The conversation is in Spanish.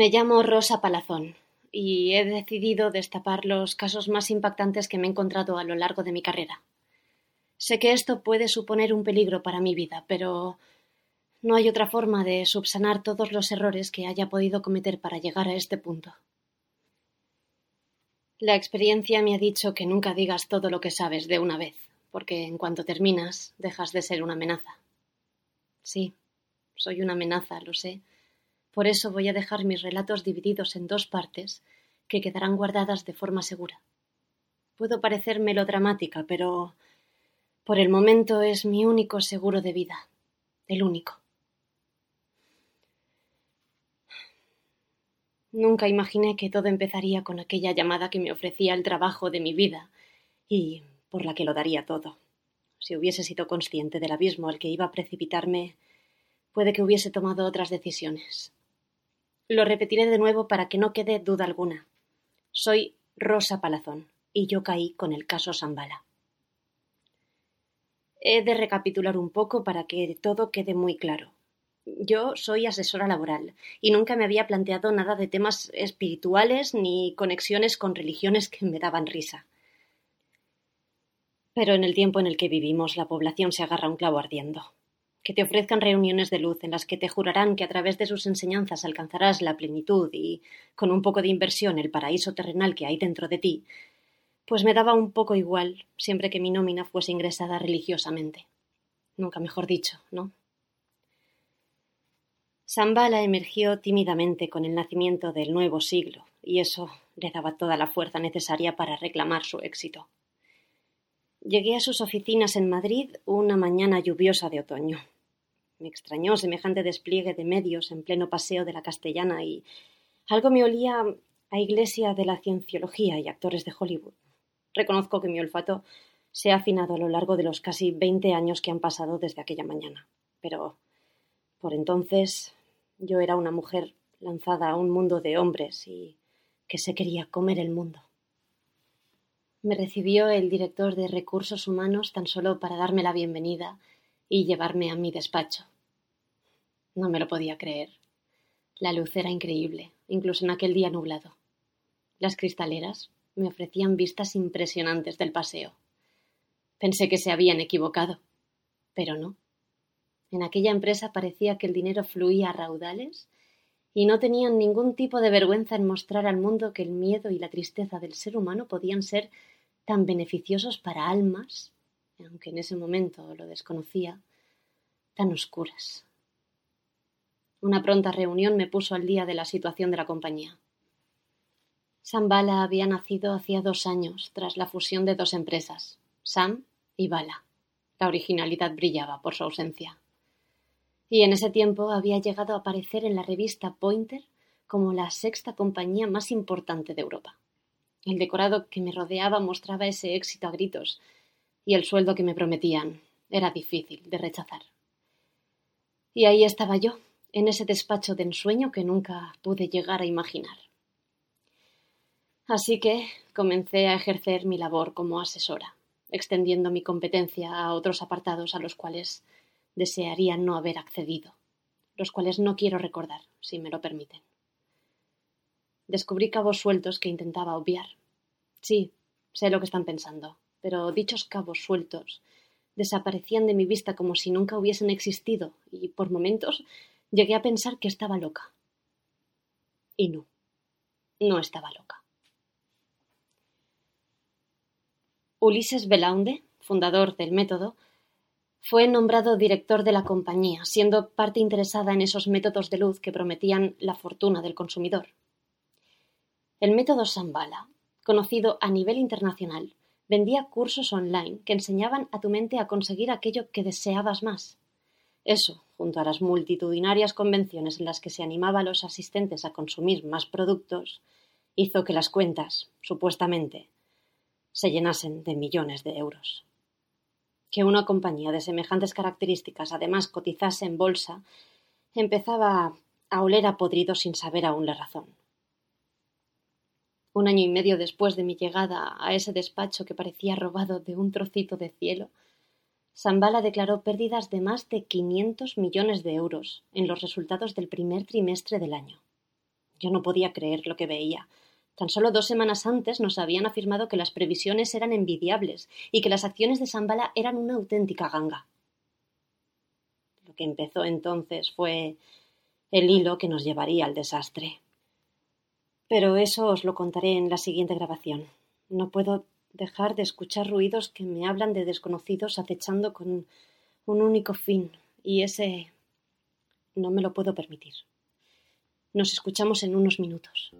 Me llamo Rosa Palazón y he decidido destapar los casos más impactantes que me he encontrado a lo largo de mi carrera. Sé que esto puede suponer un peligro para mi vida, pero no hay otra forma de subsanar todos los errores que haya podido cometer para llegar a este punto. La experiencia me ha dicho que nunca digas todo lo que sabes de una vez, porque en cuanto terminas dejas de ser una amenaza. Sí, soy una amenaza, lo sé. Por eso voy a dejar mis relatos divididos en dos partes que quedarán guardadas de forma segura. Puedo parecer melodramática, pero por el momento es mi único seguro de vida, el único. Nunca imaginé que todo empezaría con aquella llamada que me ofrecía el trabajo de mi vida y por la que lo daría todo. Si hubiese sido consciente del abismo al que iba a precipitarme, puede que hubiese tomado otras decisiones. Lo repetiré de nuevo para que no quede duda alguna. Soy Rosa Palazón y yo caí con el caso Zambala. He de recapitular un poco para que todo quede muy claro. Yo soy asesora laboral y nunca me había planteado nada de temas espirituales ni conexiones con religiones que me daban risa. Pero en el tiempo en el que vivimos la población se agarra un clavo ardiendo. Que te ofrezcan reuniones de luz en las que te jurarán que a través de sus enseñanzas alcanzarás la plenitud y, con un poco de inversión, el paraíso terrenal que hay dentro de ti, pues me daba un poco igual siempre que mi nómina fuese ingresada religiosamente. Nunca mejor dicho, ¿no? Sambala emergió tímidamente con el nacimiento del nuevo siglo, y eso le daba toda la fuerza necesaria para reclamar su éxito. Llegué a sus oficinas en Madrid una mañana lluviosa de otoño. Me extrañó semejante despliegue de medios en pleno paseo de la Castellana y algo me olía a iglesia de la cienciología y actores de Hollywood. Reconozco que mi olfato se ha afinado a lo largo de los casi veinte años que han pasado desde aquella mañana. Pero por entonces yo era una mujer lanzada a un mundo de hombres y que se quería comer el mundo. Me recibió el director de recursos humanos tan solo para darme la bienvenida y llevarme a mi despacho. No me lo podía creer. La luz era increíble, incluso en aquel día nublado. Las cristaleras me ofrecían vistas impresionantes del paseo. Pensé que se habían equivocado, pero no. En aquella empresa parecía que el dinero fluía a raudales y no tenían ningún tipo de vergüenza en mostrar al mundo que el miedo y la tristeza del ser humano podían ser tan beneficiosos para almas, aunque en ese momento lo desconocía, tan oscuras. Una pronta reunión me puso al día de la situación de la compañía. Bala había nacido hacía dos años tras la fusión de dos empresas, Sam y Bala. La originalidad brillaba por su ausencia y en ese tiempo había llegado a aparecer en la revista Pointer como la sexta compañía más importante de Europa. El decorado que me rodeaba mostraba ese éxito a gritos, y el sueldo que me prometían era difícil de rechazar. Y ahí estaba yo, en ese despacho de ensueño que nunca pude llegar a imaginar. Así que comencé a ejercer mi labor como asesora, extendiendo mi competencia a otros apartados a los cuales desearía no haber accedido, los cuales no quiero recordar, si me lo permiten. Descubrí cabos sueltos que intentaba obviar. Sí, sé lo que están pensando, pero dichos cabos sueltos desaparecían de mi vista como si nunca hubiesen existido, y por momentos llegué a pensar que estaba loca. Y no, no estaba loca. Ulises Belaunde, fundador del método, fue nombrado director de la compañía, siendo parte interesada en esos métodos de luz que prometían la fortuna del consumidor. El método Sambala, conocido a nivel internacional, vendía cursos online que enseñaban a tu mente a conseguir aquello que deseabas más. Eso, junto a las multitudinarias convenciones en las que se animaba a los asistentes a consumir más productos, hizo que las cuentas, supuestamente, se llenasen de millones de euros. Que una compañía de semejantes características además cotizase en bolsa empezaba a oler a podrido sin saber aún la razón. Un año y medio después de mi llegada a ese despacho que parecía robado de un trocito de cielo, Zambala declaró pérdidas de más de 500 millones de euros en los resultados del primer trimestre del año. Yo no podía creer lo que veía. Tan solo dos semanas antes nos habían afirmado que las previsiones eran envidiables y que las acciones de Zambala eran una auténtica ganga. Lo que empezó entonces fue el hilo que nos llevaría al desastre. Pero eso os lo contaré en la siguiente grabación. No puedo dejar de escuchar ruidos que me hablan de desconocidos acechando con un único fin, y ese no me lo puedo permitir. Nos escuchamos en unos minutos.